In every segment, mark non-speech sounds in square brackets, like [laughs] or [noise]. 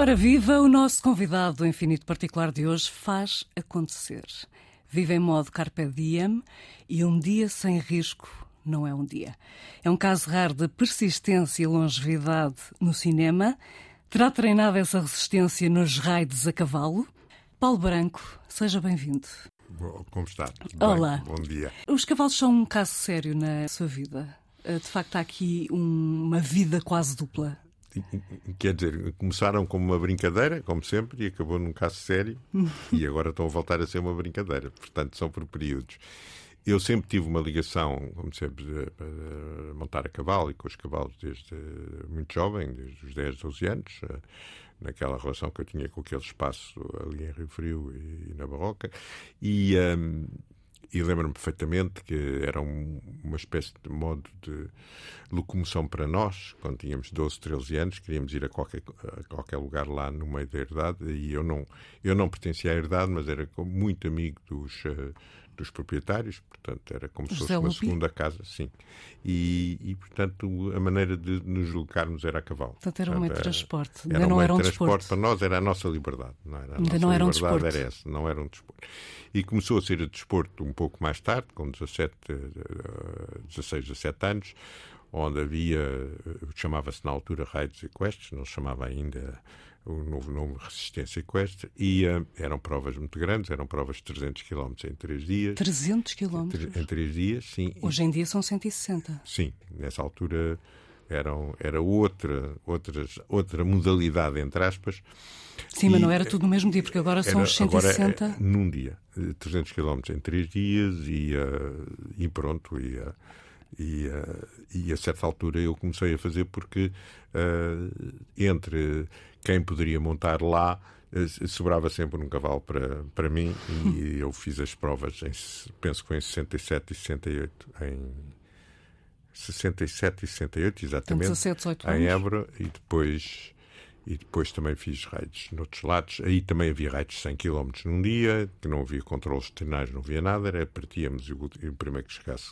Ora, viva! O nosso convidado do Infinito Particular de hoje faz acontecer. Vive em modo carpe diem e um dia sem risco não é um dia. É um caso raro de persistência e longevidade no cinema. Terá treinado essa resistência nos raids a cavalo? Paulo Branco, seja bem-vindo. Como está? Olá. Bem, bom dia. Os cavalos são um caso sério na sua vida. Eh, de facto, há aqui um, uma vida quase dupla. Quer dizer, começaram como uma brincadeira, como sempre, e acabou num caso sério, [laughs] e agora estão a voltar a ser uma brincadeira. Portanto, são por períodos. Eu sempre tive uma ligação, como sempre, para montar a cavalo e com os cavalos desde muito jovem, desde os 10, 12 anos, eh, naquela relação que eu tinha com aquele espaço ali em Rio Frio e, na Barroca. E, um, ehm, e lembro-me perfeitamente que era um, uma espécie de modo de locomoção para nós, quando tínhamos 12, 13 anos, queríamos ir a qualquer, a qualquer lugar lá no meio da herdade, e eu não, eu não pertencia à herdade, mas era muito amigo dos, uh, dos proprietários, portanto era como José se fosse uma segunda casa, sim. E, e, portanto a maneira de nos locarmos era a cavalo. Portanto era um meio de transporte, ainda era não um era um transporte desporto. para nós era a nossa liberdade, não era? A ainda nossa não era um desporto. era essa, não era um desporto. E começou a ser a desporto um pouco mais tarde, com 17, 16, 17 anos, onde havia, chamava-se na altura raids equestres, não se chamava ainda o novo nome Resistência Equestre, e uh, eram provas muito grandes, eram provas de 300 km em 3 dias. 300 km? Em 3 dias, sim. Hoje em dia são 160. Sim, nessa altura eram, era outra, outras, outra modalidade, entre aspas. Sim, e, mas não era tudo no mesmo dia, porque agora são os 160. Agora, é, num dia, 300 km em 3 dias e, uh, e pronto, e... Uh, e, uh, e, a certa altura eu comecei a fazer porque uh, entre quem poderia montar lá uh, sobrava sempre um cavalo para, para mim e [laughs] eu fiz as provas, em, penso que foi em 67 e 68, em 67 e 68, exatamente, 17, em Évora e depois e depois também fiz raids noutros lados. Aí também havia raids de 100 km num dia, que não havia controles veterinários, não havia nada, era partíamos e o primeiro que chegasse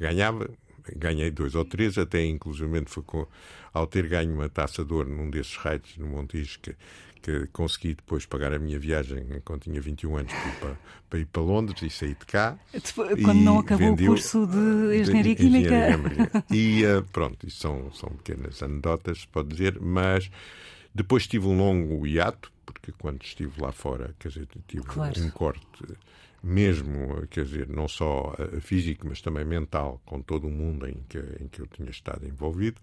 ganhava. Ganhei dois ou três, até inclusivamente foi com, ao ter ganho uma taça de ouro num desses raids no Montijo, que, que consegui depois pagar a minha viagem quando tinha 21 anos para ir para, para, ir para Londres e saí de cá. Quando não acabou o curso de Engenharia Química. Engenharia e uh, pronto, isso são, são pequenas anedotas, pode dizer, mas depois tive um longo hiato, porque quando estive lá fora, quer dizer, tive claro. um corte mesmo, quer dizer, não só físico, mas também mental, com todo o mundo em que, em que eu tinha estado envolvido.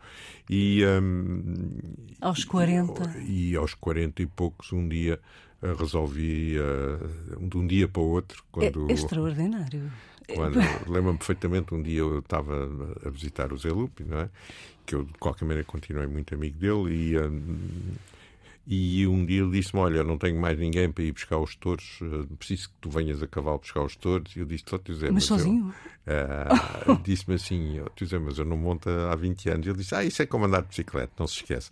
E, um, aos 40? E, e, aos 40 e poucos, um dia uh, resolvi, uh, de um dia para o outro. Quando, é extraordinário. Quando, lembro-me perfeitamente, um dia eu estava a visitar o Zé Lupi, não é? que eu de qualquer maneira continuei muito amigo dele e um, e um dia ele disse-me: Olha, eu não tenho mais ninguém para ir buscar os touros, eh, preciso que tu venhas a cavalo buscar os touros. E eu disse: Só dizer, mas, mas sozinho? Uh, disse-me assim: oh, dizer, mas eu não monto há 20 anos. Ele disse: Ah, isso é como andar de bicicleta, não se esquece.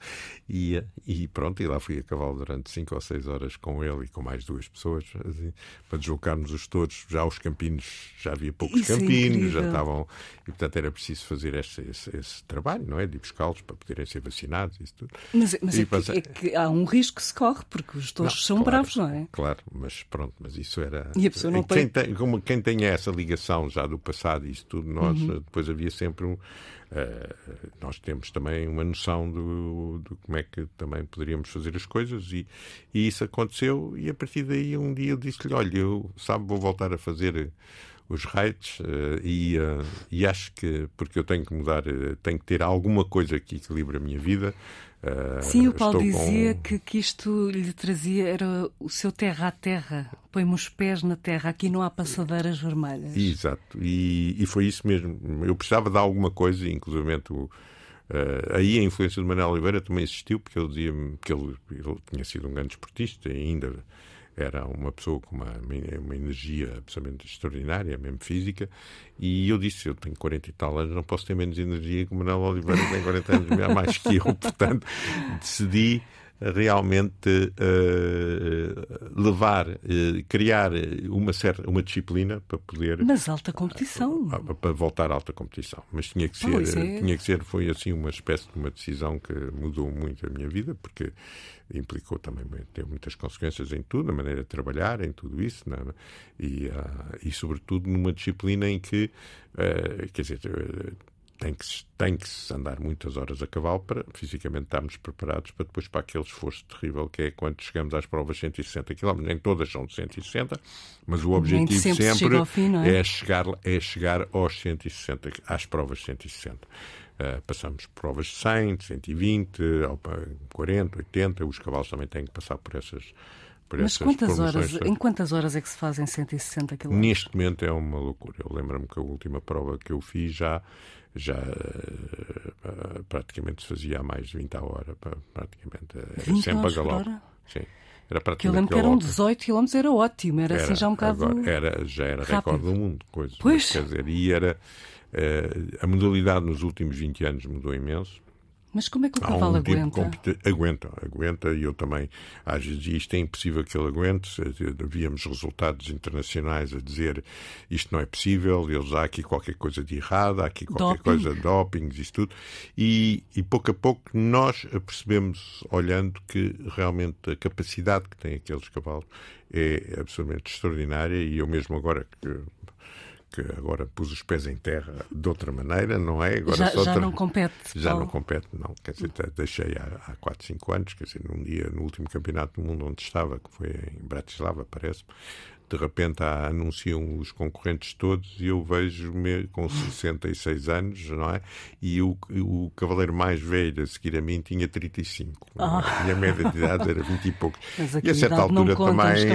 E, e pronto, e lá fui a cavalo durante 5 ou 6 horas com ele e com mais duas pessoas assim, para deslocarmos os touros. Já os campinos, já havia poucos isso é campinos, é já estavam. E portanto era preciso fazer esse, esse, esse trabalho, não é? De buscá-los para poderem ser vacinados. Isso tudo. Mas, mas é, que, é, que, há um risco que se corre, porque os touros são claro, bravos, não é? Claro, mas pronto, mas isso era. E a pessoa não quem tem... Como quem tem essa ligação já do passado e isso tudo, nós Uhum. depois havia sempre um. Uh, nós temos também uma noção do, do, como é que também poderíamos fazer as coisas e, e isso aconteceu e a partir daí um dia eu disse-lhe, olha, eu sabe, vou voltar a fazer os raids uh, e, uh, e acho que porque eu tenho que mudar, uh, tenho que ter alguma coisa que equilibre a minha vida. Sim, o Paulo dizia com... que, que isto lhe trazia era o seu terra a terra. Põe-me os pés na terra, aqui não há passadeiras vermelhas. Exato, e, e foi isso mesmo. Eu precisava de alguma coisa, inclusive o. Uh, aí a influência de Manuel Oliveira também existiu, porque ele dizia-me que ele, ele, tinha sido um grande esportista e ainda era uma pessoa com uma, uma energia absolutamente extraordinária, mesmo física, e eu disse, eu tenho 40 e tal anos, não posso ter menos energia que o Manuel Oliveira, tem 40 anos mais que eu, [laughs] portanto, decidi realmente uh, levar, uh, criar uma certa uma disciplina para poder. Mas alta competição. Uh, para voltar à alta competição. Mas tinha que ser, é... tinha que ser, foi assim uma espécie de uma decisão que mudou muito a minha vida, porque implicou também ter muitas consequências em tudo, na maneira de trabalhar, em tudo isso, é? e, e sobretudo numa disciplina em que, quer dizer, tem que, tem que se andar muitas horas a cavalo para fisicamente estarmos preparados para depois para aquele esforço terrível que é quando chegamos às provas 160 km. Nem todas são de 160, mas o objetivo sempre, sempre fim, é? é? chegar, é chegar aos 160, às provas 160. Uh, passamos provas de 100, de 120, 40, 80. Os cavalos também têm que passar por essas. Por Mas quantas horas, em quantas horas é que se fazem 160 km? Neste momento é uma loucura. Eu lembro-me que a última prova que eu fiz já já uh, praticamente se fazia há mais de 20 a hora, praticamente. Era sempre a galope. Sim. Era praticamente eu lembro que eram 18 km, era ótimo, era, assim era assim já um bocado. Agora, era, já era rápido. recorde do mundo, coisa. Pois. Quer dizer, e era. Uh, a modalidade nos últimos 20 anos mudou imenso. Mas como é que o cavalo um aguenta? Aguenta, aguenta, e eu também, às vezes, isto é impossível que ele aguente. Víamos resultados internacionais a dizer isto não é possível, eles há aqui qualquer coisa de errado, há aqui qualquer Doping. coisa de dopings, isto tudo. E, e pouco a pouco nós percebemos, olhando, que realmente a capacidade que têm aqueles cavalos é absolutamente extraordinária. E eu mesmo agora que que agora pus os pés em terra de outra maneira, não é? Agora já, já não compete. Já não compete, não. Quer dizer, deixei há, há 4, 5 anos, quer dizer, num dia, no último campeonato do mundo onde estava, que foi em Bratislava, parece de repente há, anunciam os concorrentes todos e eu vejo-me com 66 anos, não é? E o, o cavaleiro mais velho a seguir a mim tinha 35. Ah. E a média de idade era 20 e poucos. [laughs] e a certa altura também.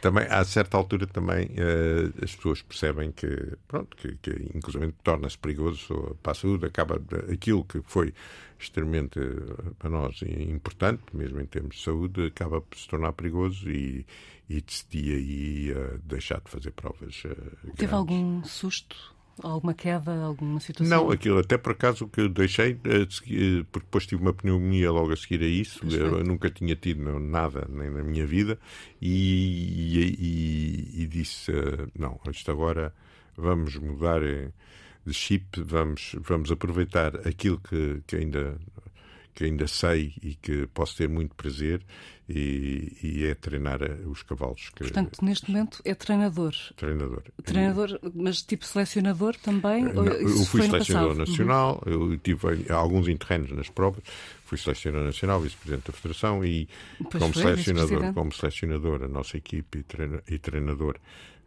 Também, a certa altura também uh, as pessoas percebem que, pronto, que, que inclusive torna-se perigoso para a saúde, acaba aquilo que foi extremamente eh, para nós importante, mesmo em termos de saúde, acaba por se tornar perigoso e, e decidi aí uh, deixar de fazer provas. Uh, Teve algum susto? Alguma queda, alguma situação? Não, aquilo até por acaso que eu deixei, porque depois tive uma pneumonia logo a seguir a isso, eu nunca tinha tido nada nem na minha vida, e, e, e disse: não, isto agora vamos mudar de chip, vamos, vamos aproveitar aquilo que, que ainda que ainda sei e que posso ter muito prazer e, e é treinar os cavalos. Que... Portanto, neste momento é treinador. Treinador. Treinador, mas tipo selecionador também? Não, eu fui selecionador nacional, uhum. eu tive alguns internos nas provas, fui selecionador nacional, vice-presidente da Federação e como selecionador, como selecionador, a nossa equipe e treinador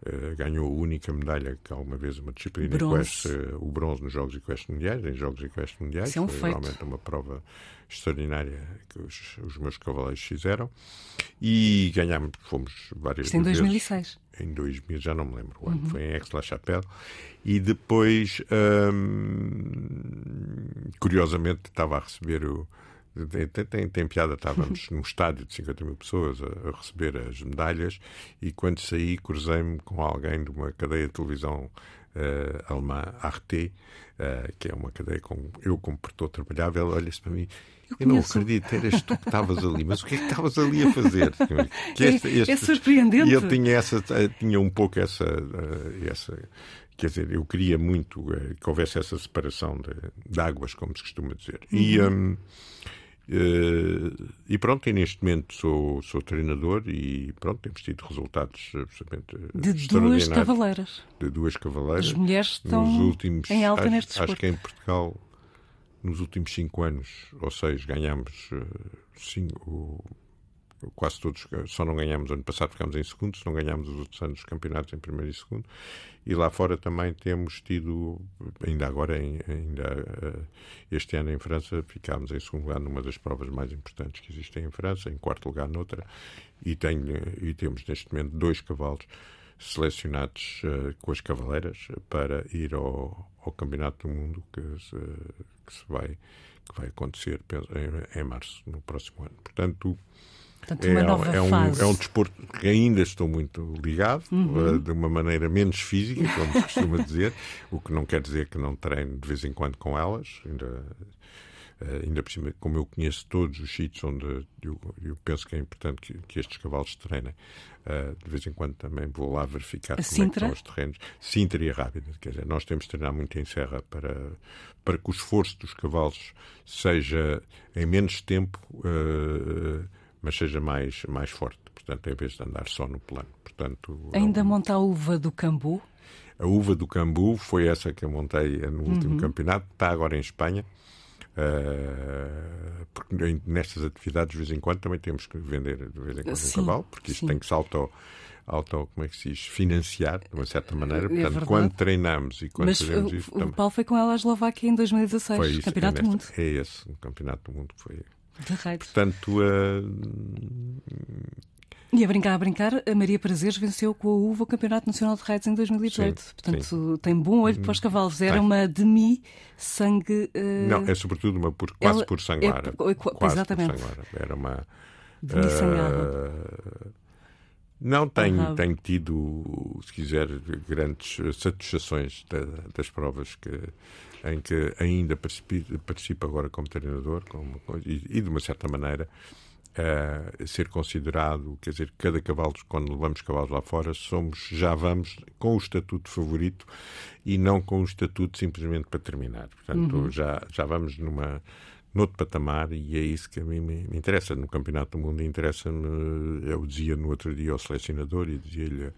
Uh, ganhou a única medalha que alguma vez uma disciplina equestre, uh, o bronze nos Jogos Equestres Mundiais, em Jogos Equestres Mundiais. Isso é um Foi feito. realmente uma prova extraordinária que os, os meus cavaleiros fizeram. E ganhámos, fomos várias Isto em 2006. Em 2000, já não me lembro o ano, uhum. foi em Aix-la-Chapelle. E depois, hum, curiosamente, estava a receber o tem, tem, tem, piada, estávamos num estádio de 50 mil pessoas a, a receber as medalhas e quando saí cruzei-me com alguém de uma cadeia de televisão uh, alemã, Arte, uh, que é uma cadeia com eu como produtor trabalhava, ele olha-se para mim eu, eu não acredito, eras tu que estavas ali, mas o que é que estavas ali a fazer? [laughs] Que este, este, é, é surpreendente. E ele tinha, essa, tinha um pouco essa, essa quer dizer, eu queria muito que houvesse essa separação de, de águas, como se costuma dizer. Uhum. E, um, Uh, e pronto, e neste momento sou, sou treinador e pronto, temos tido resultados absolutamente De duas cavaleiras. De duas cavaleiras. As mulheres estão nos últimos, em alta acho, neste desporto. Acho que em Portugal, nos últimos cinco anos ou seis, ganhamos uh, cinco, quase todos, só não ganhamos ano passado, ficámos em segundo, se não ganhámos os outros anos os campeonatos em primeiro e segundo. E lá fora também temos tido, ainda agora, ainda eh, este ano em França, ficámos em segundo lugar numa das provas mais importantes que existem em França, em quarto lugar noutra, e, tenho, e temos neste momento dois cavalos selecionados uh, com as cavaleiras para ir ao, ao Campeonato do Mundo que se, que se vai, que vai acontecer em, em março, no próximo ano. Portanto, Portanto, uma é, nova é, um, fase. é um desporto que ainda estou muito ligado, uhum. uh, de uma maneira menos física, como se costuma dizer, o que não quer dizer que não treine de vez em quando com elas. Ainda, Uh, ainda por cima, como eu conheço todos os sítios onde eu, eu penso que é importante que, que estes cavalos treinem, uh, de vez em quando também vou lá verificar a como Sintra? é que estão os terrenos. Sintra e Rábida, quer dizer, nós temos de treinar muito em serra para, para que o esforço dos cavalos seja em menos tempo, uh, mas seja mais, mais forte. Portanto, em vez de andar só no plano. Portanto, Ainda monta a uva do Cambu? A uva do Cambu foi essa que eu montei no último uhum. campeonato, está agora em Espanha. Uh, porque nestas atividades, de vez em quando, também temos que vender de vez em quando sim, um cavalo, porque isto sim. tem que se auto, auto, como é que se diz, financiar, de uma certa maneira. É Portanto, quando treinamos e quando Mas fazemos o, isso. O também... Paulo foi com ela à Eslováquia em 2016, foi isso, Campeonato é do Mundo. É esse, o Campeonato do Mundo foi. Portanto, uh, e a brincar, a brincar, a Maria Prazeres venceu com a uva o Campeonato Nacional de Raids em 2018. Sim, Portanto, sim. tem bom olho para os cavalos. Era tem. uma demi-sangue. Uh... Não, é sobretudo uma por, quase Ela, por sanguara. É, quase exatamente. Por sanguara. Era uma. Demi-sanguara. Uh... Não, tenho, tenho tido, se quiser, grandes satisfações da, das provas que, em que ainda participo, participo agora como treinador como, e, e, de uma certa maneira, uh, ser considerado, quer dizer, cada cavalo, quando levamos cavalos lá fora, somos, já vamos com o estatuto favorito e não com o estatuto simplesmente para terminar. Portanto, uhum. já, já vamos numa noutro patamar e é isso que a mim me, interessa. No Campeonato do Mundo interessa-me, eu dizia no outro dia ao selecionador e dizia-lhe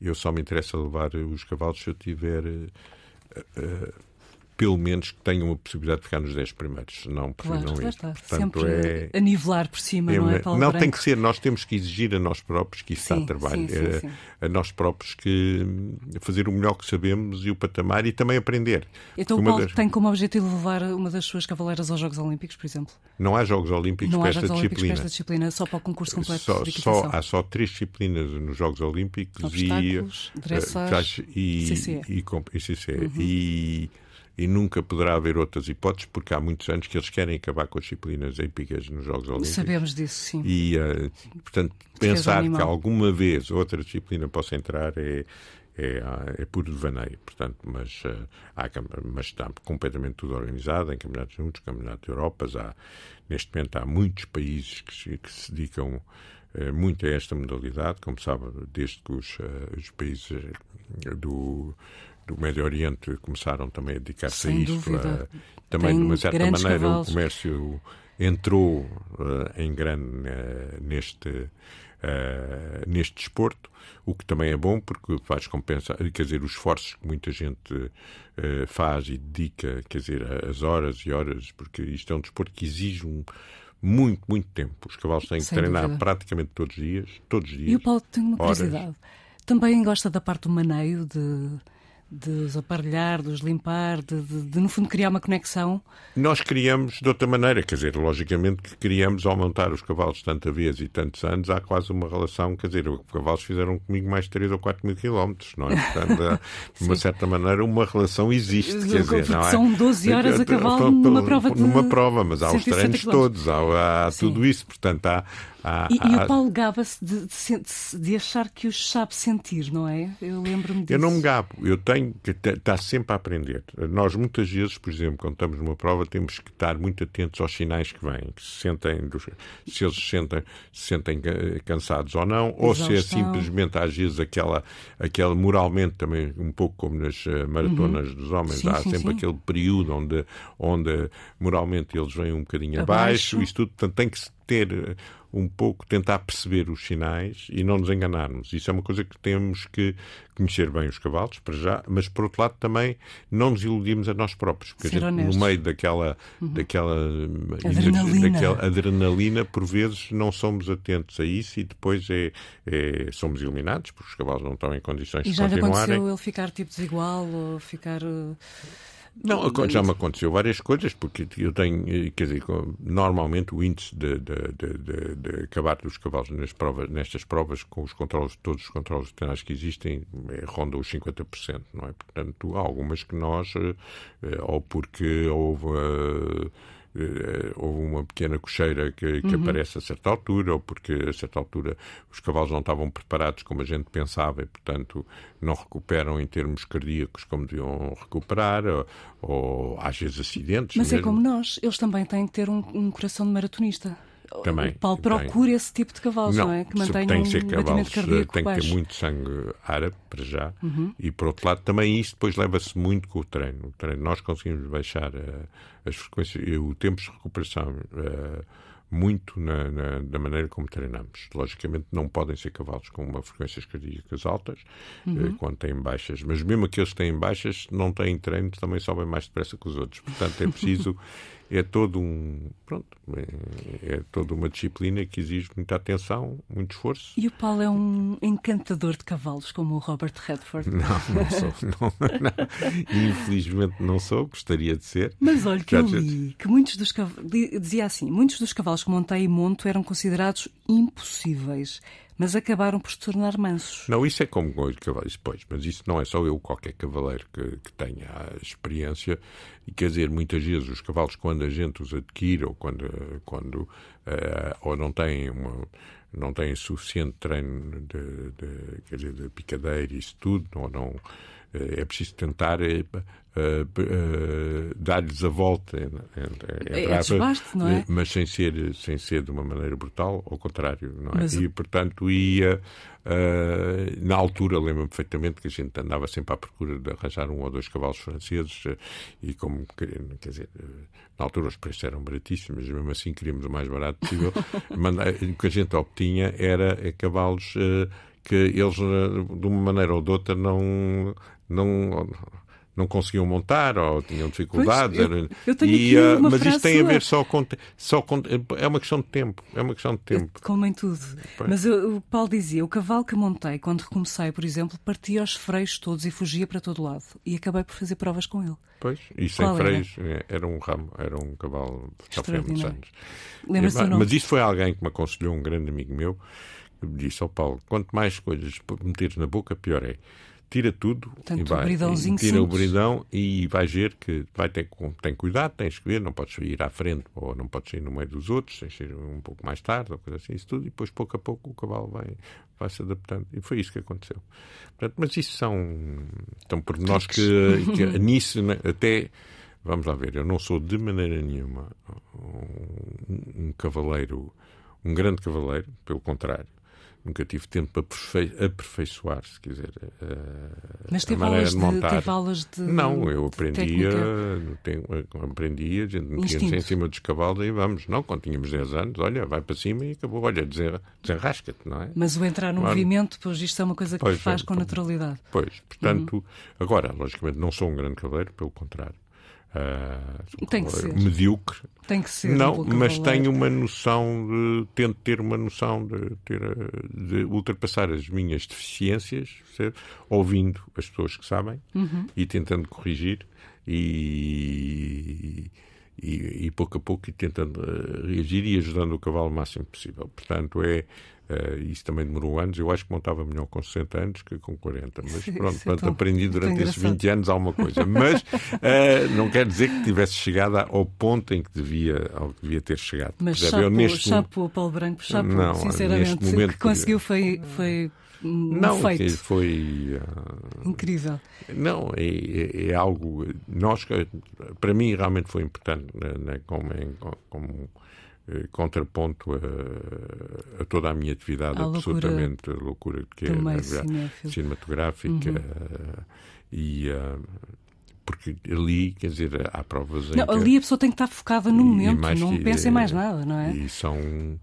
eu só me interessa levar os cavalos se eu tiver uh, uh, pelo menos que tenham a possibilidade de ficar nos 10 primeiros, não claro, não ir. Está. Portanto, Sempre é... a nivelar por cima, é, não é, Paulo Não, Branco? tem que ser, nós temos que exigir a nós próprios que isso sim, está a trabalho, sim, sim. A, a, nós próprios que fazer o melhor que sabemos e o patamar e também aprender. Então o Paulo das... tem como objetivo levar uma das suas cavaleiras aos Jogos Olímpicos, por exemplo? Não há Jogos Olímpicos não para esta Jogos disciplina. Para esta disciplina, só para o concurso completo só, de só Há só três disciplinas nos Jogos Olímpicos Obstáculos, e, dressage, e, CCE. E, e, CCE. Uhum. e e nunca poderá haver outras hipóteses, porque há muitos anos que eles querem acabar com as disciplinas hípicas nos Jogos Olímpicos. Sabemos disso, sim. E, uh, portanto, pensar que alguma vez outra disciplina possa entrar é, é, é puro devaneio, portanto, mas, uh, há, mas está completamente tudo organizado em campeonatos juntos, campeonatos Europas, há, neste momento há muitos países que, que se dedicam uh, muito a esta modalidade, como sabe, desde que os, uh, os países do do Médio Oriente começaram também a dedicar-se a isto. A, também, Tem de uma certa maneira, cavalos. o comércio entrou uh, em grande uh, neste, uh, neste desporto, o que também é bom porque faz compensar, quer dizer, os esforços que muita gente faz e dedica, quer dizer, as horas e horas, porque isto é um desporto que exige um muito, muito tempo. Os cavalos têm que Sem treinar dúvida. praticamente todos os dias, todos os dias. E o Paulo tem uma curiosidade. Horas. Também gosta da parte do maneio, de de os aparelhar, de os limpar, de, de, de, no fundo criar uma conexão? Nós criamos de outra maneira, quer dizer, logicamente que criamos ao montar os cavalos tanta vez e tantos anos, há quase uma relação, quer dizer, os cavalos fizeram comigo mais 3 ou 4 mil quilómetros, não é? Portanto, [laughs] de uma certa maneira, uma relação existe, quer dizer, não é? São 12 horas a cavalo numa prova de... Numa prova, mas há os treinos todos, há, há tudo isso, portanto, há, Há, e, há... e, o Paulo gaba-se de, de, de, achar que os sabe sentir, não é? Eu lembro-me disso. Eu não me gabo, eu tenho que estar sempre a aprender. Nós, muitas vezes, por exemplo, quando estamos numa prova, temos que estar muito atentos aos sinais que vêm, que se, sentem, se eles se sentem, se sentem cansados ou não, ou se é simplesmente, às vezes, aquela, aquela moralmente também, um pouco como nas eh, maratonas uhum. dos homens, sim, há sim, sempre sim. aquele período onde, onde moralmente eles vêm um bocadinho abaixo, abaixo. isso tudo, portanto, tem que ter eh, um pouco tentar perceber os sinais e não nos enganarmos. Isso é uma coisa que temos que conhecer bem os cavalos, para já, mas por outro lado também não nos iludimos a nós próprios, porque Ser a gente, no meio daquela, uhum. daquela, adrenalina. daquela adrenalina, por vezes não somos atentos a isso e depois é, é somos eliminados, porque os cavalos não estão em condições e de continuarem. E já aconteceu ele ficar tipo desigual ou ficar... Não, já me aconteceu várias coisas, porque eu tenho, eh, quer dizer, normalmente o índice de, de, de, de acabar dos cavalos nas provas, nestas provas, com os controles, todos os controles veterinários que existem, é, ronda os 50%, não é? Portanto, há algumas que nós, eh, eh, ou porque houve uh, houve uma pequena cocheira que, que uhum. aparece a certa altura, ou porque a certa altura os cavalos não estavam preparados como a gente pensava e, portanto, não recuperam em termos cardíacos como deviam recuperar, ou, ou às vezes acidentes. Mas é mesmo. é como nós, eles também têm que ter um, um coração de maratonista. Também, o Paulo procura esse tipo de cavalos, não, não é? Que mantenham tem que ser cavalos, cardíaco tem que ter muito sangue árabe, para já, uhum. e por outro lado também isso depois leva-se muito com o treino. o treino. Nós conseguimos baixar uh, as frequências, e o tempo de recuperação uh, muito na, na, na, maneira como treinamos. Logicamente não podem ser cavalos com uma frequências cardíacas altas uhum. eh, quando têm baixas, mas mesmo aqueles que têm baixas não têm treino, também sobem mais depressa que os outros. Portanto, é preciso [laughs] é todo um pronto é, é, toda uma disciplina que exige muita atenção muito esforço. E o Paulo é um encantador de cavalos como o Robert Redford. Não não sou [laughs] não, não, infelizmente não sou gostaria de ser. Mas olha que eu li que muitos dos cavalos dizia assim muitos dos cavalos que montei e monto eram considerados impossíveis mas acabaram por se tornar mansos. Não, isso é como com os cavaleiros, pois, mas isso não é só eu, qualquer cavaleiro que, que tenha a experiência, e quer dizer, muitas vezes os cavalos, quando a gente os adquire, ou quando, quando uh, ou não têm uma não têm suficiente treino de, de, quer dizer, de picadeira e isso tudo, ou não, eh, é preciso tentar uh, uh, dar-lhes a volta. É, é desbaste, não é? Mas sem ser, sem ser de uma maneira brutal, ao contrário. Não é? Mas... E, portanto, ia. Uh, na altura, lembro-me perfeitamente que a gente andava sempre à procura de arranjar um ou dois cavalos franceses uh, e, como quer dizer, uh, na altura os preços eram baratíssimos, mas mesmo assim queríamos o mais barato possível. [laughs] o que a gente obtinha era cavalos que eles, de uma maneira ou de outra, não. não não conseguiam montar ou tinham dificuldades. Pois, eu, eu tenho e, aqui uma mas isto tem sua. a ver só com, só com. É uma questão de tempo. É uma questão de tempo. Como em tudo. Pois. Mas o Paulo dizia: o cavalo que montei quando recomecei, por exemplo, partia os freios todos e fugia para todo lado. E acabei por fazer provas com ele. Pois, e sem Qual freios, era? É, era um ramo, era um cavalo já foi há muitos anos. Lembra-se mas, mas isso foi alguém que me aconselhou, um grande amigo meu, que me disse: Ó oh, Paulo, quanto mais coisas meteres na boca, pior é tira tudo e vai, e tira o bridão e vai ver que vai ter tem cuidado, tens que ver, não podes ir à frente ou não podes ir no meio dos outros, tens que ir um pouco mais tarde ou coisa assim, isso tudo, e depois pouco a pouco o cavalo vai, vai se adaptando. E foi isso que aconteceu. Portanto, mas isso são, são pormenores que, [laughs] que nisso né, até vamos lá ver, eu não sou de maneira nenhuma um, um cavaleiro, um grande cavaleiro, pelo contrário nunca tive tempo para aperfei aperfeiçoar, se quiser. Uh, Mas teve aulas, de, de teve aulas de. Não, eu aprendia, aprendia, a gente metia-nos em cima dos cavalos e vamos. Não, quando tínhamos 10 anos, olha, vai para cima e acabou, olha, desenrasca-te, não é? Mas o entrar no claro. movimento, pois isto é uma coisa que pois, faz com naturalidade. Pois, portanto, uhum. agora, logicamente, não sou um grande cavaleiro, pelo contrário. Uh, Tem que ser. medíocre. Tem que ser. Não, mas tenho uma noção de. Tento ter uma noção de, ter, de ultrapassar as minhas deficiências, ouvindo as pessoas que sabem uhum. e tentando corrigir e, e, e, pouco a pouco e tentando uh, reagir e ajudando o cavalo o máximo possível. Portanto, é Uh, isso também demorou anos. Eu acho que montava melhor com 60 anos que com 40. Mas [laughs] pronto, pronto aprendi durante esses 20 anos alguma coisa. Mas uh, [laughs] não quer dizer que tivesse chegado ao ponto em que devia, ao que devia ter chegado. Mas chapo, eu, neste chapo, Paulo Branco, chapo, não, sinceramente, momento, que conseguiu foi, foi não, feito. foi uh, incrível. Não, é, é, é, algo. Nós, para mim, realmente foi importante, né, né como, como eh, contraponto a, a, toda a minha atividade absolutamente loucura que é cinematográfica uhum. e uh, porque ali, quer dizer, há provas não, ali a pessoa tem que estar focada no momento, mais, não pensa em mais nada, não é? E são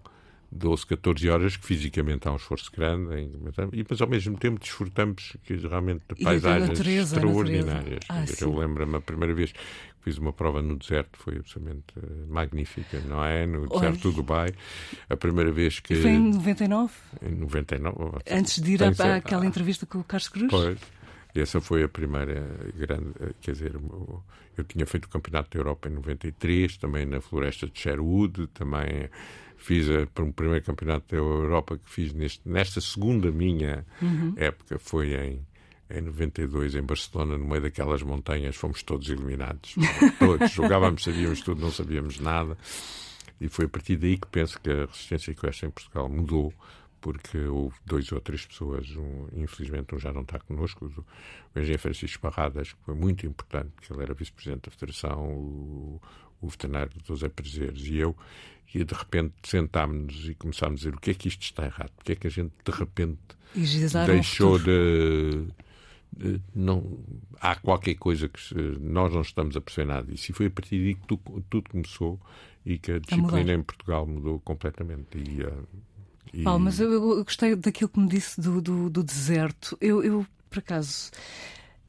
12, 14 horas que fisicamente há um esforço grande, e, mas ao mesmo tempo desfrutamos que, realmente de paisagens natureza, extraordinárias. Ah, eu lembro-me a primeira vez fiz uma prova no deserto, foi absolutamente eh, magnífica, não é? No deserto Oi. do Dubai. A primeira vez que. Foi em 99? Em 99. Antes de ir à, àquela entrevista com o Carlos Cruz? Pois. Essa foi a primeira grande. Eh, quer dizer, eu tinha feito o Campeonato da Europa em 93, também na floresta de Sherwood, também fiz a, um primeiro Campeonato da Europa que fiz neste, nesta segunda minha uhum. época, foi em em 92, em Barcelona, no meio daquelas montanhas, fomos todos eliminados. todos. [laughs] Jogávamos, sabíamos tudo, não sabíamos nada. E foi a partir daí que penso que a resistência equestre em Portugal mudou, porque houve dois ou três pessoas, um, infelizmente um já não está connosco, o, engenheiro Francisco Barradas, que foi muito importante, que ele era vice-presidente da Federação, o, o veterinário José Prazeres e eu, e de repente sentámos-nos e começámos a dizer o que é que isto está errado, porque é que a gente de repente deixou de, de, não há qualquer coisa que nós não estamos a perceber nada disso. E foi a partir daí que tudo, tudo começou e que a disciplina a em Portugal mudou completamente. E, uh, e... Paulo, mas eu, eu, gostei daquilo que me disse do, do, do deserto. Eu, eu por acaso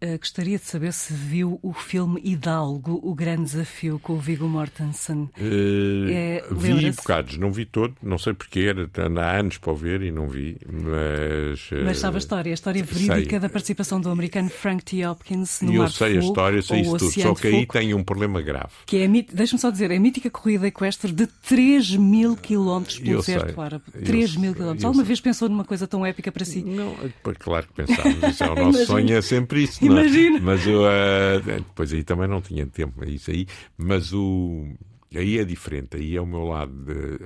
Uh, gostaria de saber se viu o filme Hidalgo, o grande desafio com o Viggo Mortensen. Uh, é, vi bocados, não vi todo, não sei porquê, era, há anos para o ver e não vi, mas... Uh, mas sabe a história, a história verídica sei. da participação do americano Frank T. Hopkins no Eu sei a história, sei isso tudo, só que aí tem um problema grave. Que é, deixa-me só dizer, é a mítica corrida equestre de 3 mil quilómetros pelo deserto árabe. 3 mil quilómetros. Alguma vez pensou numa coisa tão épica para si? Não, claro que pensámos, isso é o [laughs] nosso sonho, é sempre isso. Não? Imagina. Mas eu, uh, depois aí também não tinha tempo para isso aí, mas o, aí é diferente, aí é o meu lado de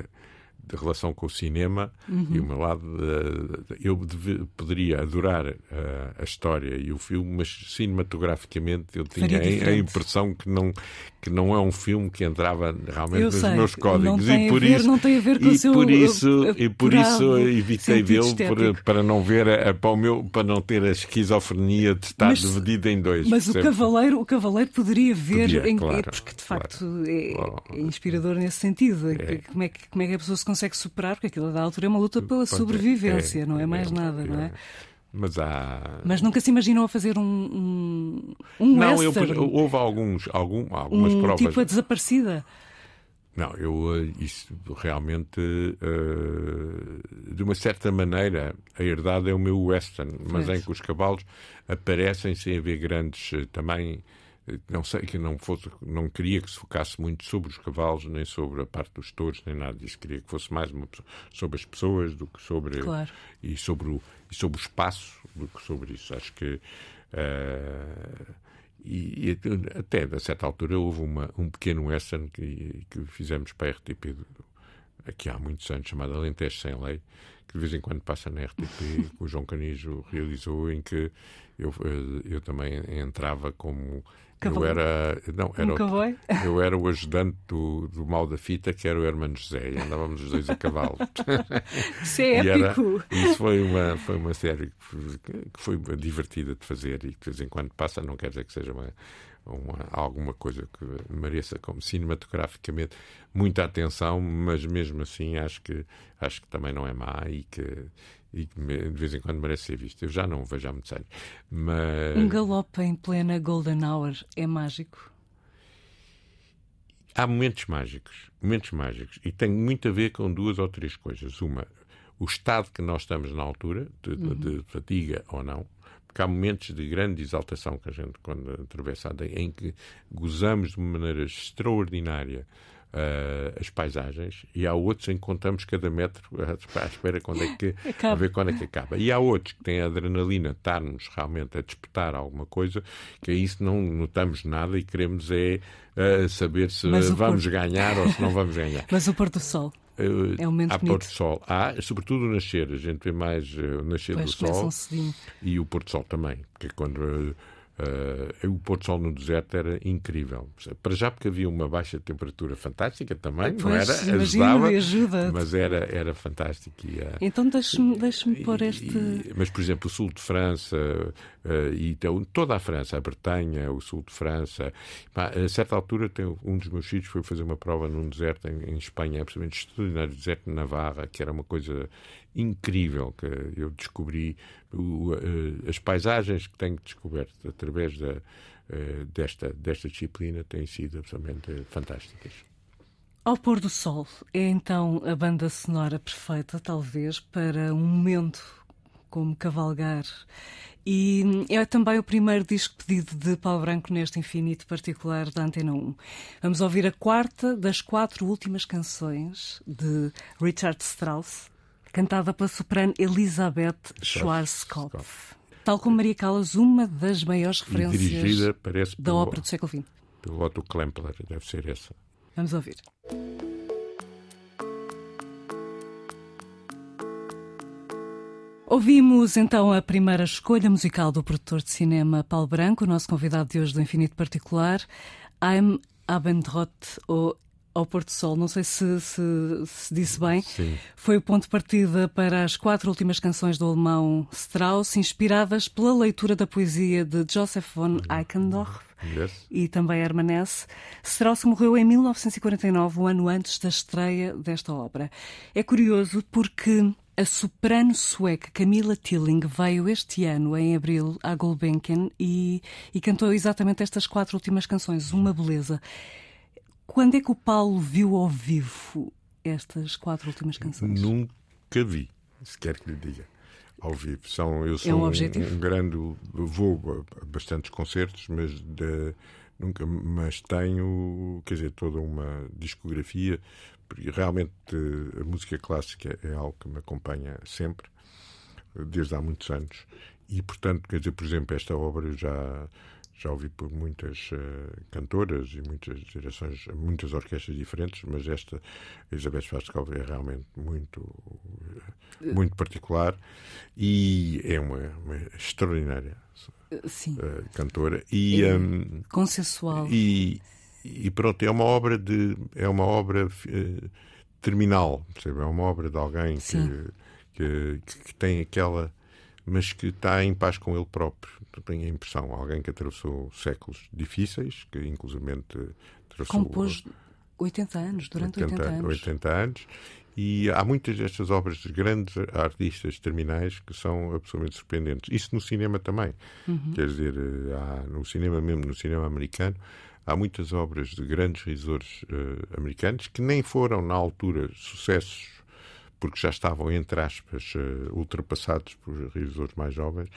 de relação com o cinema uhum. e o meu lado eu deve, poderia adorar uh, a história e o filme mas cinematograficamente eu tinha a, a, impressão que não que não é um filme que entrava realmente eu nos sei, meus códigos e por ver, isso não tem a ver com e o seu por isso e por isso evitei vê-lo para não ver a, para o meu para não ter a esquizofrenia de estar mas, dividido em dois mas o cavaleiro o cavaleiro poderia ver podia, em, claro, porque de facto claro. é, é, inspirador nesse sentido é. como é que como é que a pessoa se consegue consegue superar, porque aquilo da altura é uma luta pela sobrevivência, é, não é mais é, nada, não é? Mas há. Mas nunca se imaginou a fazer um. Um, um não, eu, houve alguns, algum, algumas um provas. Tipo a desaparecida. Não, eu eh, isso realmente uh, de uma certa maneira a herdade é o meu western, mas em que os cavalos aparecem sem haver grandes uh, também não sei que não fosse, não queria que se focasse muito sobre os cavalos, nem sobre a parte dos touros, nem nada disso. Queria que fosse mais uma, sobre as pessoas do que sobre claro. e sobre o e sobre o espaço do que sobre isso. Acho que uh, e, e, até a certa altura houve uma, um pequeno western que, que fizemos para a RTP aqui há muitos anos chamado Alentejo sem lei que de vez em quando passa na RTP [laughs] que o João Canijo realizou em que eu, eh, eu também entrava como eu era, não, era um [laughs] eu era o ajudante do, do mal da fita, que era o Hermano José, e andávamos os dois a cavalo. [laughs] Isso é épico. Era, isso foi uma, foi uma série que foi divertida de fazer e que de vez em quando passa, não quer dizer que seja uma, uma, alguma coisa que mereça como cinematograficamente muita atenção, mas mesmo assim acho que acho que também não é má e que e que de vez em quando merece ser visto. Eu já não o vejo há muitos anos. Mas... Um galope em plena Golden Hour é mágico? Há momentos mágicos, momentos mágicos, e tem muito a ver com duas ou três coisas. Uma, o estado que nós estamos na altura, de, uhum. de fadiga ou não, porque há momentos de grande exaltação que a gente, quando atravessa a em que gozamos de uma maneira extraordinária uh, as paisagens e há outros em que contamos cada metro [laughs] à espera quando é que, a ver quando é que acaba. E há outros que têm a adrenalina de estarmos realmente a disputar alguma coisa, que é isso não notamos nada e queremos é uh, saber se vamos ganhar ou se não vamos [laughs] ganhar. Mas o pôr do sol. É um há pôr do sol. Há, sobretudo o nascer. A gente vê mais o nascer pois, do sol. E o pôr do sol também. Porque é quando uh, o Porto Sol no deserto era incrível. Para já porque havia uma baixa temperatura fantástica também, pois, não era? Ajudava, ajuda. mas era, era fantástico. E, uh, então deixe-me deixe pôr este... E, mas, por exemplo, o sul de França uh, e então, toda a França, a Bretanha, o sul de França. A certa altura, tem, um dos meus filhos foi fazer uma prova num deserto em, em Espanha, absolutamente extraordinário, deserto de Navarra, que era uma coisa incrível que eu descobri uh, as paisagens que tenho descoberto através da, uh, desta, desta disciplina têm sido absolutamente fantásticas. Ao pôr do sol é então a banda sonora perfeita, talvez, para um momento como cavalgar. E é também o primeiro disco pedido de Paulo Branco neste infinito particular da Antena 1. Vamos ouvir a quarta das quatro últimas canções de Richard Strauss, cantada pela soprano Elizabeth Schwarzkopf. tal como Maria Callas, uma das maiores referências dirigida, parece, da pelo, ópera do século XX. Pelo Otto Klempler, deve ser essa. Vamos ouvir. Ouvimos então a primeira escolha musical do produtor de cinema Paulo Branco, o nosso convidado de hoje do Infinito Particular, I'm Abendrot, ou ao Porto Sol, não sei se, se, se disse bem, Sim. foi o ponto de partida para as quatro últimas canções do alemão Strauss, inspiradas pela leitura da poesia de Joseph von Eichendorff Yes. e também Hermann Hesse. Strauss morreu em 1949, um ano antes da estreia desta obra. É curioso porque a soprano sueca Camilla Tilling veio este ano, em abril, à Gulbenkian e, e cantou exatamente estas quatro últimas canções. Uma beleza. Quando é que o Paulo viu ao vivo estas quatro últimas canções? Nunca vi, se quer que lhe diga, ao vivo. São, eu sou É um um, um grande. Vou a bastantes concertos, mas de- nunca. Mas tenho, quer dizer, toda uma discografia, porque realmente eh, a música clássica é algo que me acompanha sempre, desde há muitos anos. E, portanto, quer dizer, por exemplo, esta obra eu já. Já ouvi por muitas eh, cantoras e muitas direções, muitas orquestras diferentes, mas esta Elizabeth Schwarzkopf é realmente muito muito particular e é uma, uma extraordinária eh, cantora e, hum, consensual. e e pronto é uma obra de é uma obra eh, terminal percebe? é uma obra de alguém que, que, que tem aquela mas que está em paz com ele próprio tenho a impressão alguém que atravessou séculos difíceis que inclusivamente atravessou Compôs 80 anos, durante 80, anos. 80 anos. E há muitas destas obras de grandes artistas terminais que são absolutamente surpreendentes. Isso no cinema também. Uhum. Quer dizer, eh, há, no cinema mesmo, no cinema americano, há muitas obras de grandes realizadores eh, americanos que nem foram, na altura, sucessos porque já estavam, entre aspas, eh, ultrapassados por realizadores mais jovens,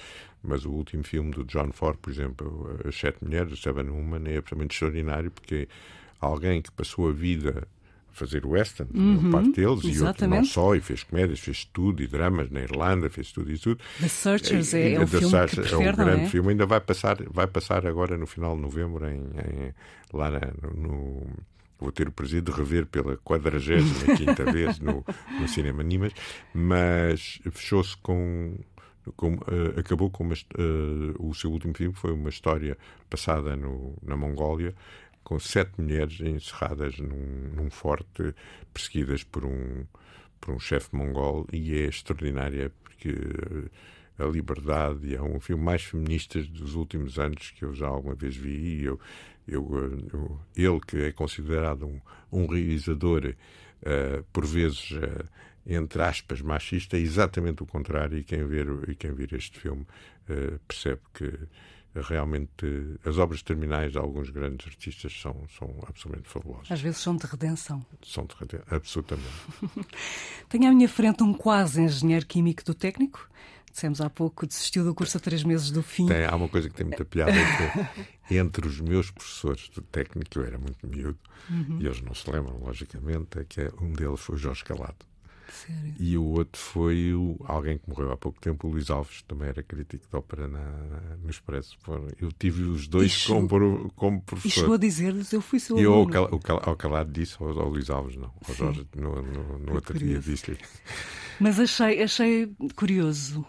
mas o último filme do John Ford, por exemplo, As Sete Mulheres, Seven Woman, é absolutamente extraordinário, porque alguém que passou a vida a fazer western, uhum, parte deles, e outro não exatamente. só, e fez comédias, fez tudo, e dramas na Irlanda, fez tudo e tudo. The Searchers é, é o The filme prefere, é um grande é? filme, ainda vai passar, vai passar agora no final de novembro, em, em- lá na- no- Vou ter o prazer de rever pela 45 [laughs] vez no, no Cinema Nimas, mas fechou-se com. com, eh, acabou com uma, eh, o seu último filme foi uma história passada no, na Mongólia com sete mulheres encerradas num, num forte perseguidas por um por um chefe mongol e é extraordinária porque eh, a liberdade é um filme mais feminista dos últimos anos que eu já alguma vez vi e eu, eu, eh, eu- ele que é considerado um, um realizador eh, por vezes eh, entre aspas machista é exatamente o contrário e quem ver e quem ver este filme eh, percebe que realmente as obras terminais de alguns grandes artistas são, são absolutamente fabulosas. Às vezes são de redenção. São de rede- absolutamente. [laughs] Tenho à minha frente um quase engenheiro químico do técnico. Dissemos há pouco, desistiu do curso a três meses do fim. Tem, há uma coisa que tem muita piada, é que entre os meus professores de técnico, eu era muito miúdo, e eles não se lembram, logicamente, é que um deles foi o Jorge Calado. Sério. E o outro foi o, alguém que morreu há pouco tempo, o Luís Alves, também era crítico de ópera na, na- no Expresso. Eu tive os dois E chegou- como, como E professor. chegou a dizer-lhes: Eu fui seu E eu, ao, aluno. Cal- o Cal- ao Calado disse, ao, ao Luís Alves, não. Ao Jorge, no, no, no outro dia, curioso. disse-lhe. Mas achei, achei curioso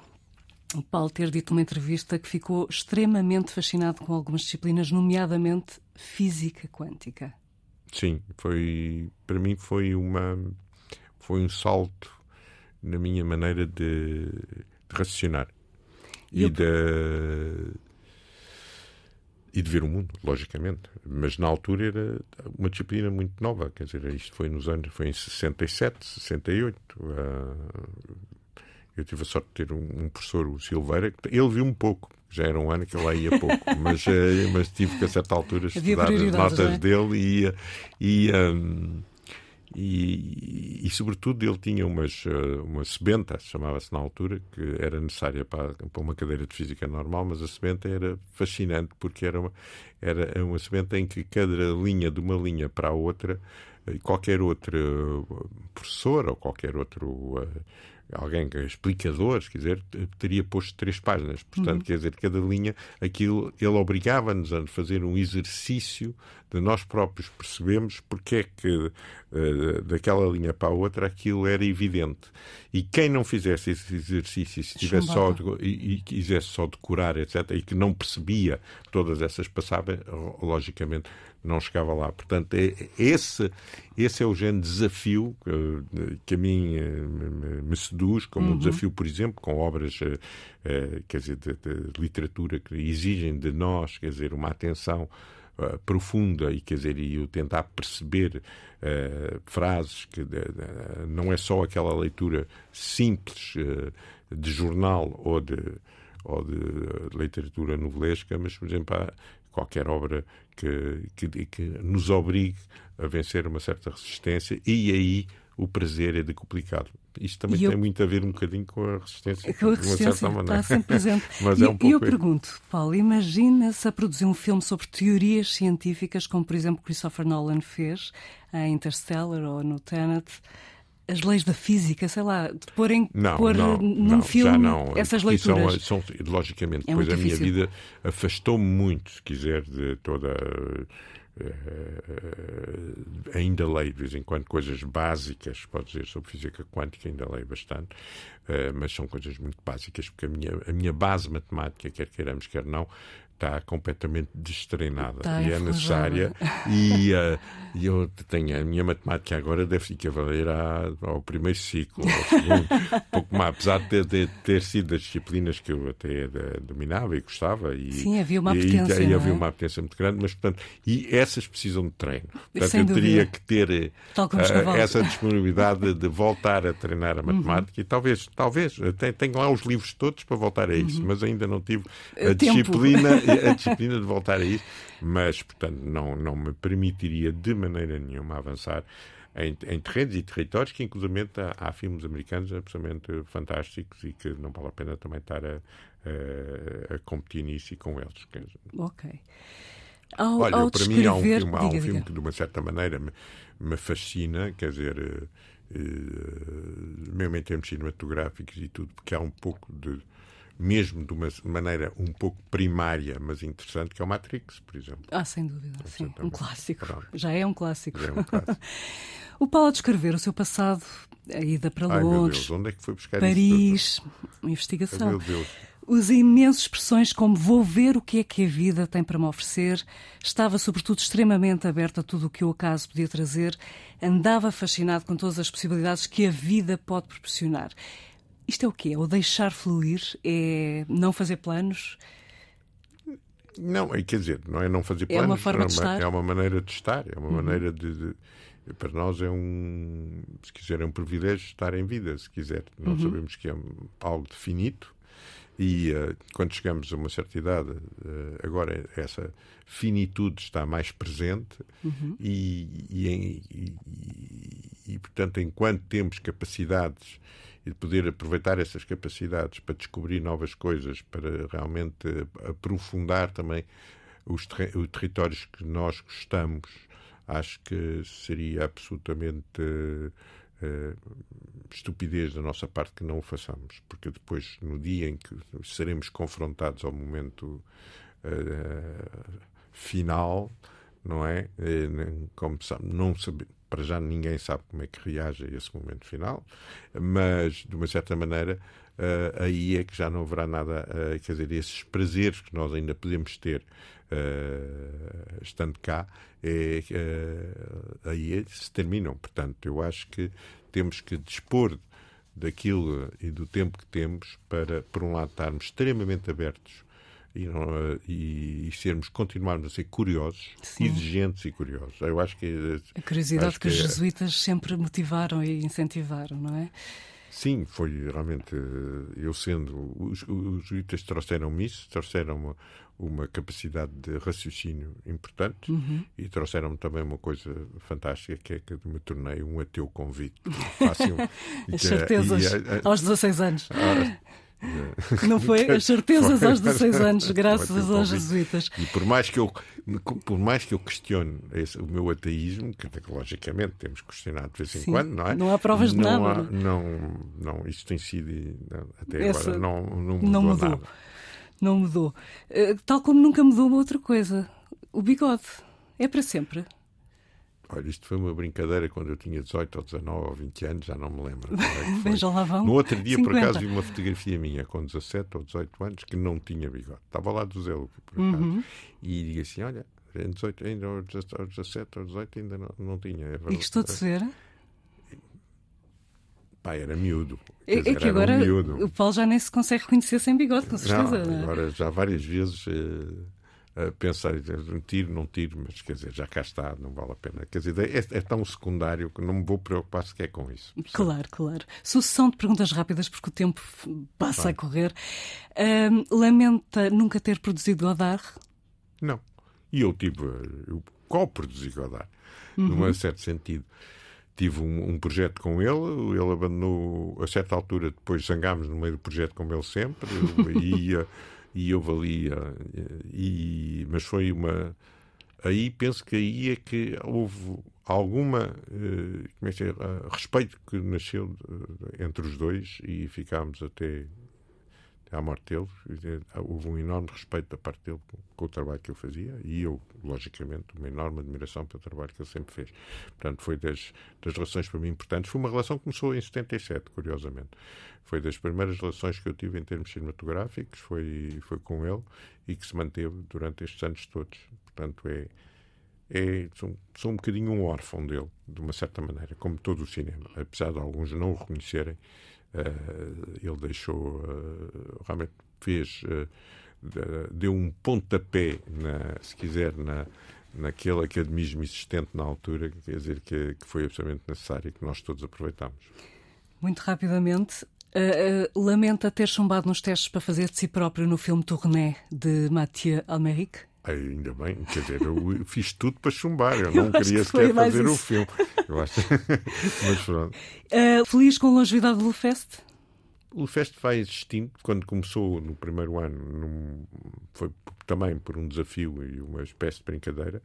o Paulo ter dito numa entrevista que ficou extremamente fascinado com algumas disciplinas, nomeadamente física quântica. Sim, foi para mim foi uma foi um salto na minha maneira de, de raciocinar E e eu- de e de ver o mundo, logicamente. Mas na altura era uma disciplina muito nova, quer dizer, isto foi nos anos, foi em 67, 68. ah, eu tive a sorte de ter um, um professor, o Silveira, que ele viu um pouco, já era um ano que ele lá ia pouco, [laughs] mas, eh, mas tive que a certa altura estudar as notas é? dele e, e, hum, e, e, sobretudo ele tinha umas, eh, uma sebenta, chamava-se na altura, que era necessária para, para uma cadeira de física normal, mas a sebenta era fascinante porque era uma, era uma sebenta em que cada linha de uma linha para a outra, eh, qualquer outro professor ou qualquer outro alguém que é explicador, quer dizer, teria posto três páginas. Portanto, uhum. quer dizer, cada linha, aquilo, ele obrigava-nos a fazer um exercício de nós próprios percebemos porque é que uh, daquela linha para a outra aquilo era evidente. E quem não fizesse esse exercício, se tivesse só de, e, e, quisesse só decorar, etc., e que não percebia todas essas passagens, logicamente não chegava lá. Portanto, é, esse, esse é o género de desafio que, que a mim eh, me, me seduz, como uhum. um desafio, por exemplo, com obras uh, quer dizer, de, de, literatura que exigem de nós, quer dizer, uma atenção uh, profunda e, quer dizer, e o tentar perceber uh, frases que não é só aquela leitura simples de jornal ou de ou de literatura novelesca, mas, por exemplo, há qualquer obra que, que, que nos obrigue a vencer uma certa resistência e aí o prazer é decuplicado. Isto também e tem eu... muito a ver um bocadinho com a resistência, com a resistência de uma certa maneira. Está sempre presente. [laughs] Mas e, é um pouco... eu pergunto, Paulo, imagina-se a produzir um filme sobre teorias científicas, como por exemplo Christopher Nolan fez em Interstellar ou no Tenet as leis da física, sei lá, de porem não, pôr não, num não, filme não. essas leituras. São, são logicamente, é depois a minha vida afastou-me muito, se quiser, de toda. Uh, ainda leio de vez em quando coisas básicas, pode dizer, sobre física quântica, ainda leio bastante, uh, mas são coisas muito básicas, porque a minha, a minha base matemática, quer queiramos, quer não, está completamente destreinada e é necessária. E, uh, e eu tenho a minha matemática agora deve equivaler ao primeiro ciclo, ao segundo, pouco mais, apesar de, de, ter sido das disciplinas que eu até de, dominava e gostava. E, Sim, havia uma apetência. E, e havia é? uma apetência muito grande, mas portanto, e essas precisam de treino. Portanto, Sem eu dúvida. teria que ter uh, essa disponibilidade de voltar a treinar a uhum. matemática uhum. e talvez, talvez, tenho lá os livros todos para voltar a isso, uhum. mas ainda não tive a Tempo. disciplina [laughs] a disciplina de voltar a isso, mas, portanto, não, não me permitiria de maneira nenhuma avançar em, em terrenos e territórios que, inclusive, há, há, filmes americanos absolutamente fantásticos e que não vale a pena também estar a, a, a competir nisso e com eles. Ok. Ao, Olha, ao para mim há um filme, há um diga, filme diga. que, de uma certa maneira, me, me fascina, quer dizer, uh, mesmo em termos cinematográficos e tudo, porque há um pouco de mesmo de uma maneira um pouco primária, mas interessante, que é o Matrix, por exemplo. Ah, sem dúvida, sim. Um clássico. Pronto. Já é um clássico. Já é um clássico. [laughs] o Paulo a descrever o seu passado, a ida para Ai, Londres, Onde é que foi buscar Paris, investigação. Ai, meu Deus. Usa imensas expressões como vou ver o que é que a vida tem para me oferecer. Estava, sobretudo, extremamente aberto a tudo o que o acaso podia trazer. Andava fascinado com todas as possibilidades que a vida pode proporcionar. Isto é o quê? É o deixar fluir? É não fazer planos? Não, é, quer dizer, não é não fazer planos. É uma forma de estar? É uma maneira de estar, é uma uhum. maneira de, de, Para nós é um. Se quiser, é um privilégio estar em vida, se quiser. Nós uhum. sabemos que é algo definito e uh, quando chegamos a uma certa idade, uh, agora essa finitude está mais presente uhum. e, e, e, e, portanto, enquanto temos capacidades e de poder aproveitar essas capacidades para descobrir novas coisas, para realmente aprofundar também os, ter os territórios que nós gostamos, acho que seria absolutamente uh, estupidez da nossa parte que não o façamos, porque depois, no dia em que seremos confrontados ao momento uh, final, não é? Como sabe, não sabe, para já ninguém sabe como é que reage a esse momento final, mas de uma certa maneira uh, aí é que já não haverá nada, uh, quer dizer, esses prazeres que nós ainda podemos ter uh, estando cá, é, aí é, se terminam. Portanto, eu acho que temos que dispor daquilo e do tempo que temos para, por um lado, estarmos extremamente abertos e, não, e, e, sermos, continuarmos a ser curiosos, Sim. exigentes e curiosos. Eu acho que. A curiosidade que, que, os jesuítas sempre motivaram e incentivaram, não é? Sim, foi realmente. Eu sendo. Os, os jesuítas trouxeram-me isso, trouxeram uma, uma capacidade de raciocínio importante uhum. e trouxeram-me também uma coisa fantástica que é que me tornei um ateu convicto. Fácil. [laughs] As certezas, e, aos 16 anos. Ah, [laughs] Não foi? As certezas foi. aos 16 anos, graças aos jesuítas. E por mais que eu, por mais que eu questione esse, o meu ateísmo, que logicamente temos questionado de vez em Sim, quando, não é? Não há provas de não nada. Há, não, não, isso tem sido, até Essa, agora, não, não mudou, não mudou. nada. Não mudou. Eh, tal como nunca mudou outra coisa. O bigode. É para sempre. Olha, isto foi uma brincadeira quando eu tinha 18 ou 19 ou 20 anos, já não me lembro. [laughs] Veja lá vão. No outro dia, 50. por acaso, vi uma fotografia minha com 17 ou 18 anos que não tinha bigode. Estava lá do Zé Lupe, por acaso. Uhum. E digo assim: olha, em 18, ainda aos 17 ou 18 ainda não, não tinha. É e gostou de ser? Pá, era miúdo. É, é que agora um o Paulo já nem se consegue reconhecer sem bigode, com certeza. Não, agora já várias vezes. Eh, a pensar, tiro, não tiro, mas quer dizer, já cá está, não vale a pena. Quer dizer, é, é tão secundário que não me vou preocupar sequer com isso. Claro, claro. Sucessão de perguntas rápidas, porque o tempo passa a correr. Uh, lamenta nunca ter produzido Godard? Não. E eu tive. Eu co-produzi Godard, uhum. num certo sentido tive um, um, projeto com ele, ele abandonou a certa altura, depois zangámos no meio do projeto como ele sempre, eu ia [laughs] e houve ali. E, mas foi uma. Aí penso que aí é que houve alguma eh, como é que é, respeito que nasceu entre os dois e ficámos até à morte dele. Houve um enorme respeito da parte dele com, o trabalho que ele fazia e eu, logicamente, uma enorme admiração pelo trabalho que ele sempre fez. Portanto, foi das, das relações para mim importantes. Foi uma relação que começou em 77, curiosamente. Foi das primeiras relações que eu tive em termos cinematográficos, foi, foi com ele e que se manteve durante estes anos todos. Portanto, é. É, sou, sou um bocadinho um órfão dele, de uma certa maneira, como todo o cinema, apesar de alguns não o reconhecerem, ele deixou, uh, realmente fez, uh, deu um pontapé, na, se quiser, na, naquele academismo existente na altura, quer dizer, que, que foi absolutamente necessário e que nós todos aproveitamos. Muito rapidamente, lamenta ter chumbado nos testes para fazer de si próprio no filme Tourné de Mathieu Almeric? Ainda bem, quer dizer, [laughs] eu fiz tudo para chumbar, eu não eu queria sequer fazer isso. o filme. Eu acho... [laughs] Mas pronto. Uh, feliz com a longevidade do Lufest? O Lufest vai existindo. Quando começou no primeiro ano, num... foi também por um desafio e uma espécie de brincadeira.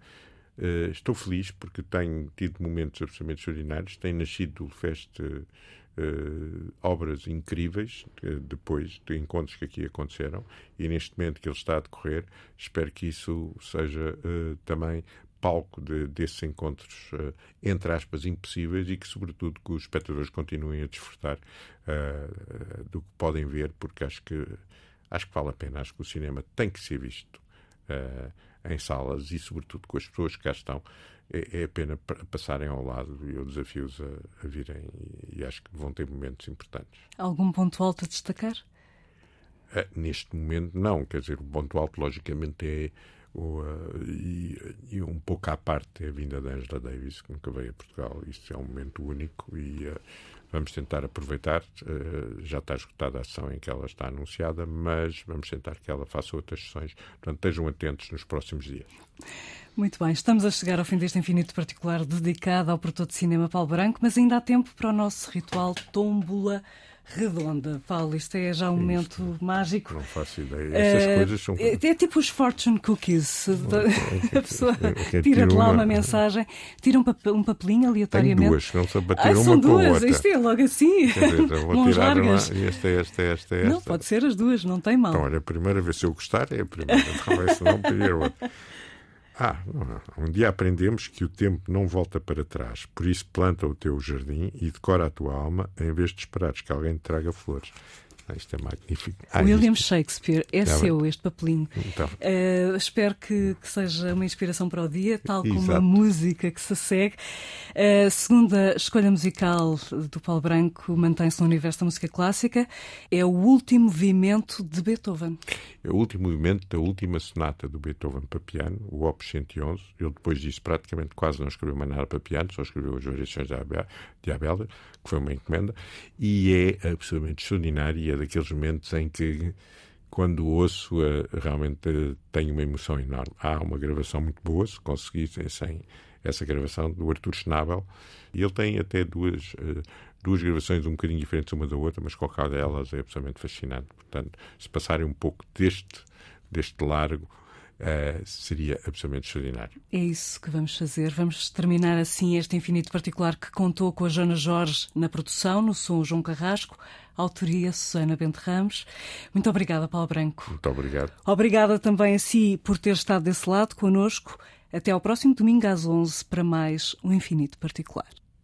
Uh, estou feliz porque tenho tido momentos absolutamente extraordinários. Tem nascido o Lufest. Uh, uh, obras incríveis uh, depois de encontros que aqui aconteceram e neste momento que ele está a decorrer, espero que isso seja uh, também palco de, desses encontros, entre aspas, impossíveis e que, sobretudo, que os espectadores continuem a desfrutar do que podem ver, porque acho que, acho que vale a pena. Acho que o cinema tem que ser visto em salas e, sobretudo, com as pessoas que cá estão é, é pena passarem ao lado e eu desafio-os a, a, virem e, e, acho que vão ter momentos importantes. Algum ponto alto a destacar? Uh, neste momento, não. Quer dizer, o ponto alto, logicamente, é o, uh, e, e, um pouco à parte é a vinda da Angela Davis, que nunca veio a Portugal. Isto é um momento único e uh, vamos tentar aproveitar. já está esgotada a ação em que ela está anunciada, mas vamos tentar que ela faça outras sessões. Portanto, estejam atentos nos próximos dias. Muito bem, estamos a chegar ao fim deste infinito particular dedicado ao produtor de cinema Paulo Branco, mas ainda há tempo para o nosso ritual Tómbola redonda. Paulo, isto é já um é momento isto, mágico. Não faço ideia. Essas uh, coisas são. É, é, tipo os fortune cookies. [laughs] a pessoa tira de lá uma... uma... mensagem, tira um, papel, um papelinho aleatoriamente. Tem duas, não só bater ah, uma são duas. Isto é logo assim. Dizer, vou [laughs] tirar largas. uma. Esta, esta, esta, esta. Não, pode ser as duas, não tem mal. Então, olha, a primeira vez se eu gostar é a primeira. Talvez não pedir outra. Ah, um dia aprendemos que o tempo não volta para trás, por isso planta o teu jardim e decora a tua alma em vez de esperares que alguém te traga flores. Ah, isto é magnífico. Ah, William isto... Shakespeare, é tá seu bem. este papelinho. Então. Uh, espero que, que, seja uma inspiração para o dia, tal como Exato. a música que se segue. A uh, segunda escolha musical do Paulo Branco mantém-se no universo da música clássica. É o último movimento de Beethoven. É o último movimento da última sonata do Beethoven para piano, o Opus 111. Ele depois disso praticamente quase não escreveu mais nada para piano, só escreveu as variações de Abel, que foi uma encomenda, e é absolutamente extraordinário daqueles momentos em que quando ouço realmente tenho uma emoção enorme. Há uma gravação muito boa, se conseguissem sem essa gravação do Arthur Schnabel. E ele tem até duas, uh, duas gravações um bocadinho diferentes uma da outra, mas qualquer delas é absolutamente fascinante. Portanto, se passarem um pouco deste, deste largo, Uh, seria absolutamente extraordinário. É isso que vamos fazer. Vamos terminar assim este infinito particular que contou com a Joana Jorge na produção, no som João Carrasco, autoria Susana Bento Ramos. Muito obrigada, Paulo Branco. Muito obrigado. Obrigada também a si por ter estado desse lado conosco. Até ao próximo domingo às 11 para mais um infinito particular.